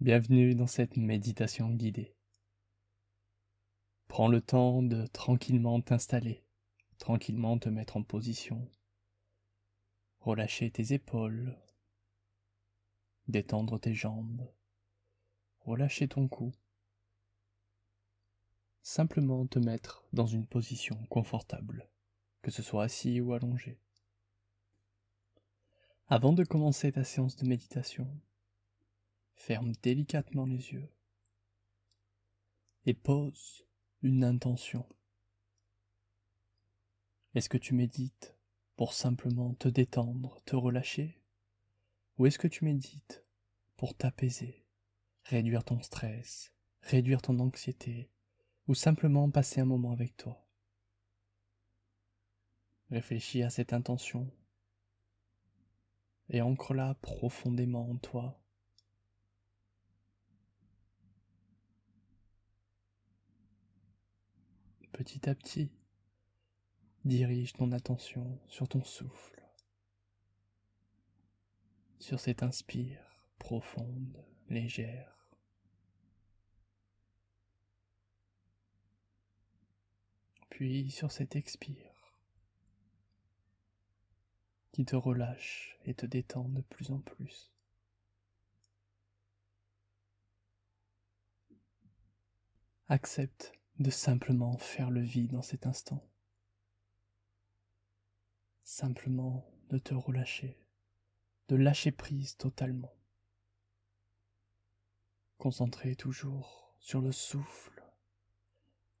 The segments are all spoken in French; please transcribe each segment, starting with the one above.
Bienvenue dans cette méditation guidée. Prends le temps de tranquillement t'installer, tranquillement te mettre en position, relâcher tes épaules, détendre tes jambes, relâcher ton cou. Simplement te mettre dans une position confortable, que ce soit assis ou allongé. Avant de commencer ta séance de méditation, ferme délicatement les yeux et pose une intention. Est-ce que tu médites pour simplement te détendre, te relâcher? Ou est-ce que tu médites pour t'apaiser, réduire ton stress, réduire ton anxiété, ou simplement passer un moment avec toi? Réfléchis à cette intention et ancre-la profondément en toi petit à petit, dirige ton attention sur ton souffle, sur cette inspire profonde, légère. Puis sur cette expire qui te relâche et te détend de plus en plus. Accepte de simplement faire le vide dans cet instant. Simplement de te relâcher, de lâcher prise totalement. Concentré toujours sur le souffle,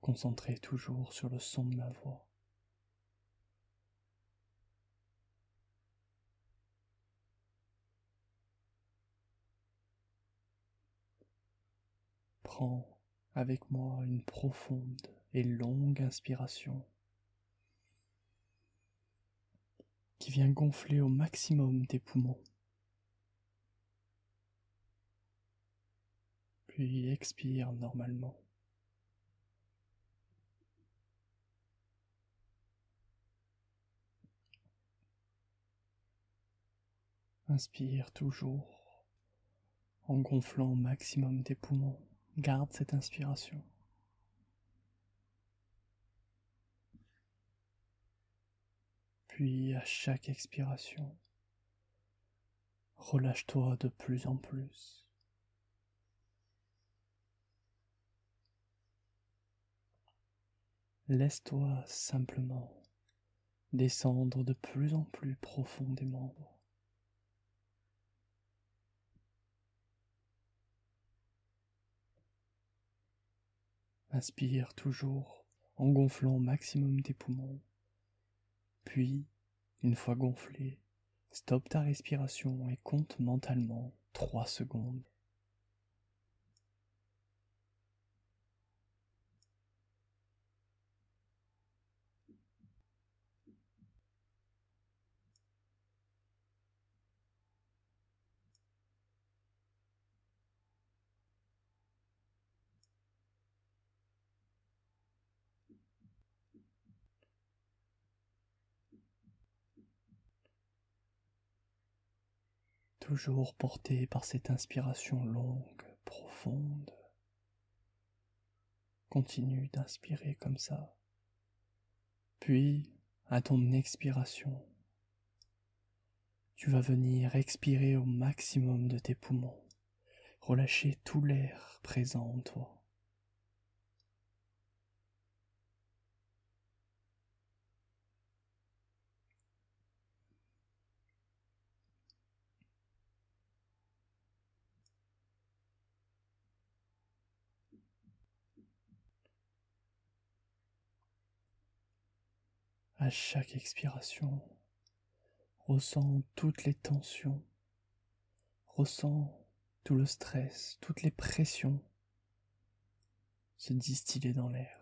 concentré toujours sur le son de ma voix. Prends avec moi une profonde et longue inspiration qui vient gonfler au maximum tes poumons. Puis expire normalement. Inspire toujours en gonflant au maximum tes poumons. Garde cette inspiration. Puis à chaque expiration, relâche-toi de plus en plus. Laisse-toi simplement descendre de plus en plus profondément Inspire toujours en gonflant au maximum tes poumons. Puis, une fois gonflé, stoppe ta respiration et compte mentalement 3 secondes. Toujours porté par cette inspiration longue, profonde. Continue d'inspirer comme ça. Puis, à ton expiration, tu vas venir expirer au maximum de tes poumons, relâcher tout l'air présent en toi. À chaque expiration, ressens toutes les tensions, ressens tout le stress, toutes les pressions se distiller dans l'air.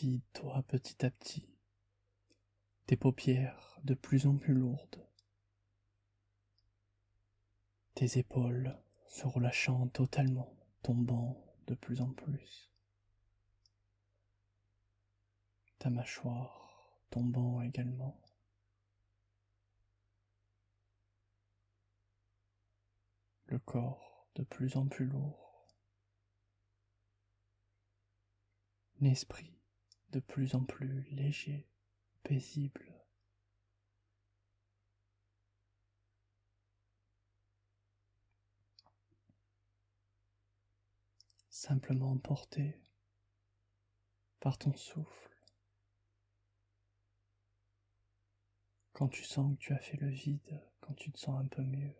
Vide-toi petit à petit. Tes paupières de plus en plus lourdes, tes épaules se relâchant totalement, tombant de plus en plus, ta mâchoire tombant également. Le corps de plus en plus lourd, l'esprit de plus en plus léger, paisible. Simplement porté par ton souffle. Quand tu sens que tu as fait le vide, quand tu te sens un peu mieux,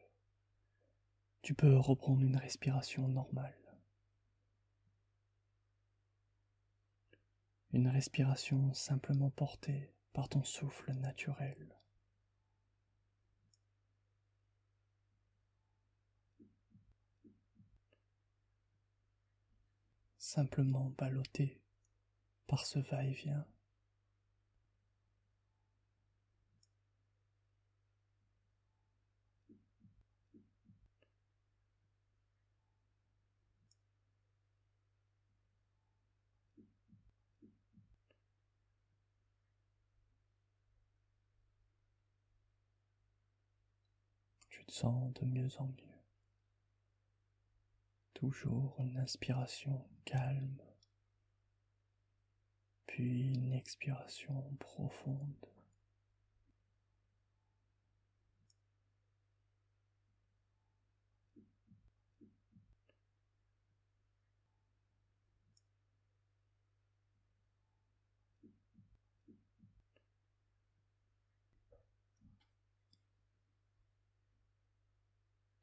tu peux reprendre une respiration normale. Une respiration simplement portée par ton souffle naturel. Simplement ballotté par ce va-et-vient. Sens de mieux en mieux. Toujours une inspiration calme, puis une expiration profonde.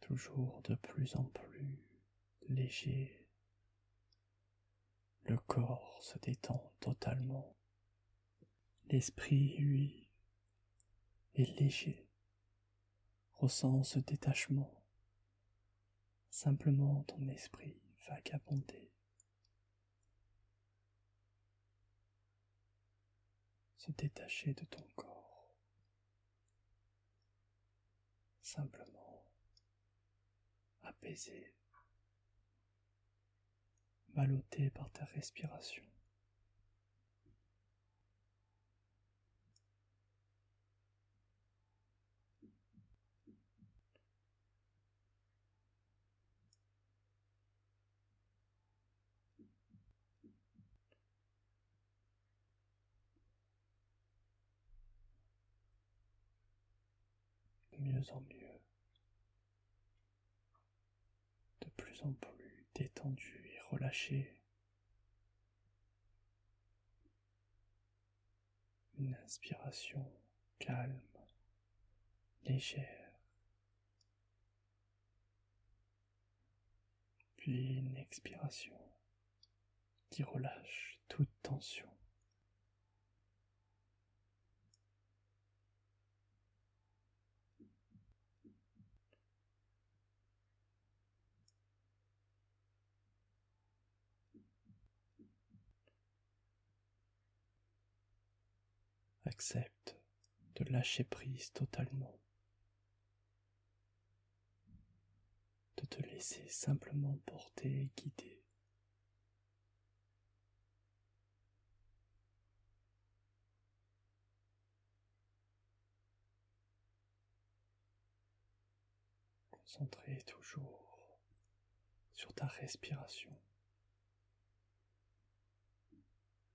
Toujours de plus en plus léger. Le corps se détend totalement. L'esprit, lui, est léger, ressent ce détachement. Simplement ton esprit vagabonder. Se détacher de ton corps. Simplement apaisé, ballotté par ta respiration. mieux en mieux. En plus détendu et relâché. Une inspiration calme, légère. Puis une expiration qui relâche toute tension. Accepte de lâcher prise totalement, de te laisser simplement porter et guider. Concentré toujours sur ta respiration.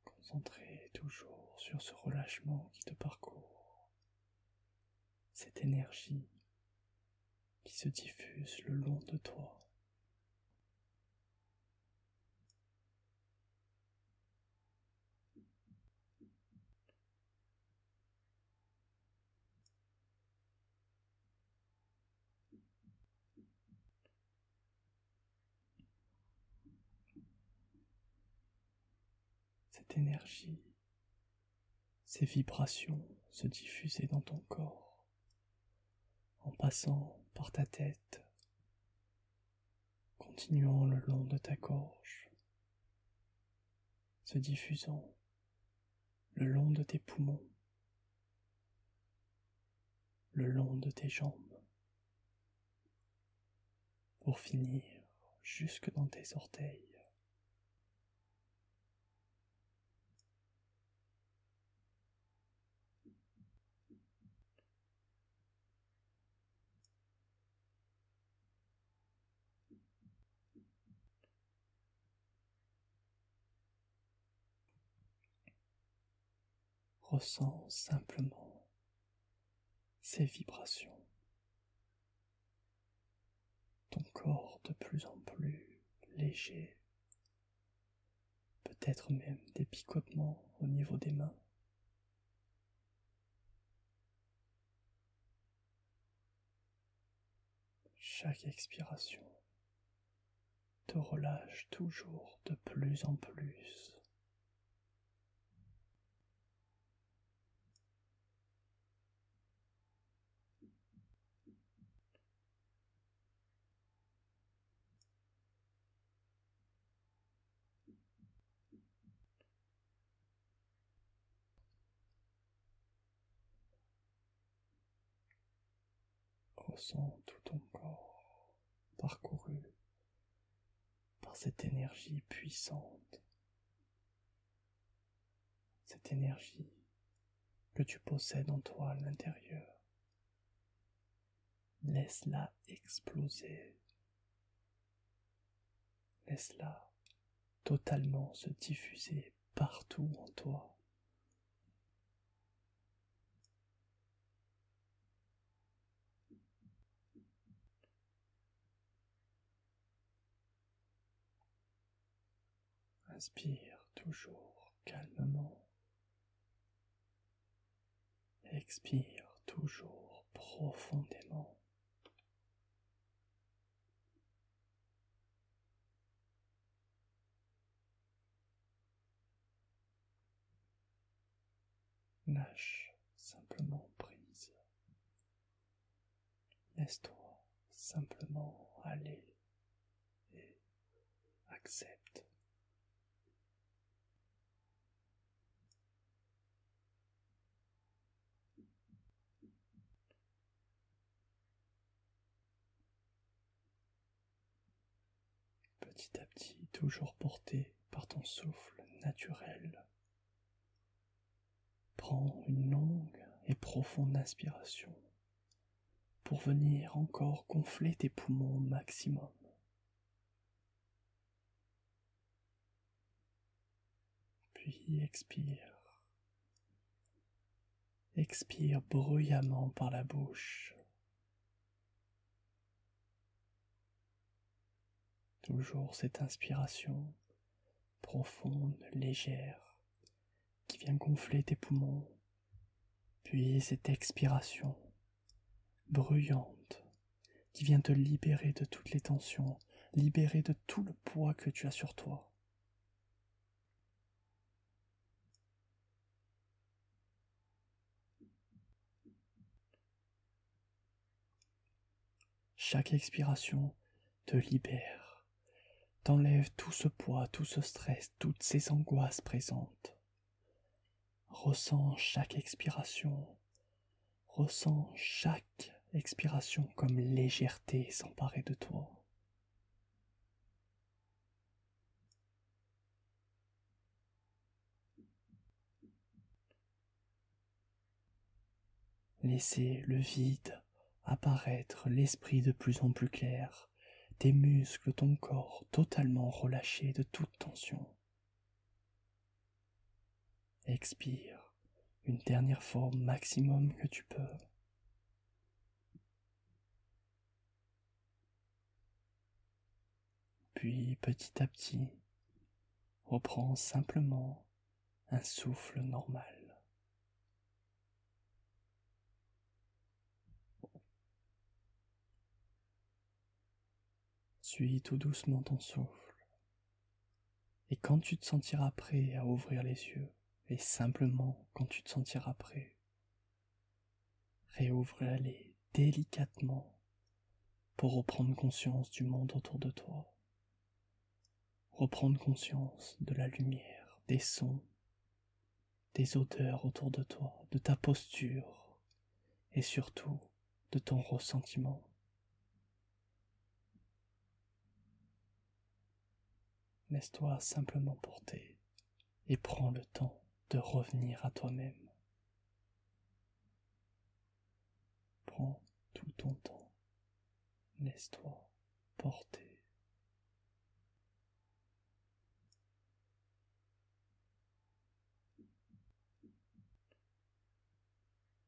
Concentré toujours sur ce relâchement qui te parcourt, cette énergie qui se diffuse le long de toi. Cette énergie ces vibrations se diffusaient dans ton corps, en passant par ta tête, continuant le long de ta gorge, se diffusant le long de tes poumons, le long de tes jambes, pour finir jusque dans tes orteils. Ressens simplement ces vibrations. Ton corps de plus en plus léger, peut-être même des picotements au niveau des mains. Chaque expiration te relâche toujours de plus en plus. Ressens tout ton corps parcouru par cette énergie puissante, cette énergie que tu possèdes en toi à l'intérieur. Laisse-la exploser. Laisse-la totalement se diffuser partout en toi. Inspire toujours calmement. Expire toujours profondément. Lâche simplement prise. Laisse-toi simplement aller et accepte. Petit à petit, toujours porté par ton souffle naturel, Prends une longue et profonde inspiration pour venir encore gonfler tes poumons au maximum. Puis expire. Expire bruyamment par la bouche. Toujours cette inspiration profonde, légère qui vient gonfler tes poumons, puis cette expiration bruyante qui vient te libérer de toutes les tensions, libérer de tout le poids que tu as sur toi. Chaque expiration te libère, t'enlève tout ce poids, tout ce stress, toutes ces angoisses présentes. Ressens chaque expiration. Ressens chaque expiration comme légèreté s'emparer de toi. Laissez le vide apparaître, l'esprit de plus en plus clair, tes muscles, ton corps totalement relâchés de toute tension. Expire une dernière fois maximum que tu peux. Puis petit à petit, reprends simplement un souffle normal. Suis tout doucement ton souffle. Et quand tu te sentiras prêt à ouvrir les yeux, et simplement quand tu te sentiras prêt, réouvre-les délicatement pour reprendre conscience du monde autour de toi, reprendre conscience de la lumière, des sons, des odeurs autour de toi, de ta posture et surtout de ton ressentiment. Laisse-toi simplement porter et prends le temps de revenir à toi-même. Prends tout ton temps. Laisse-toi porter.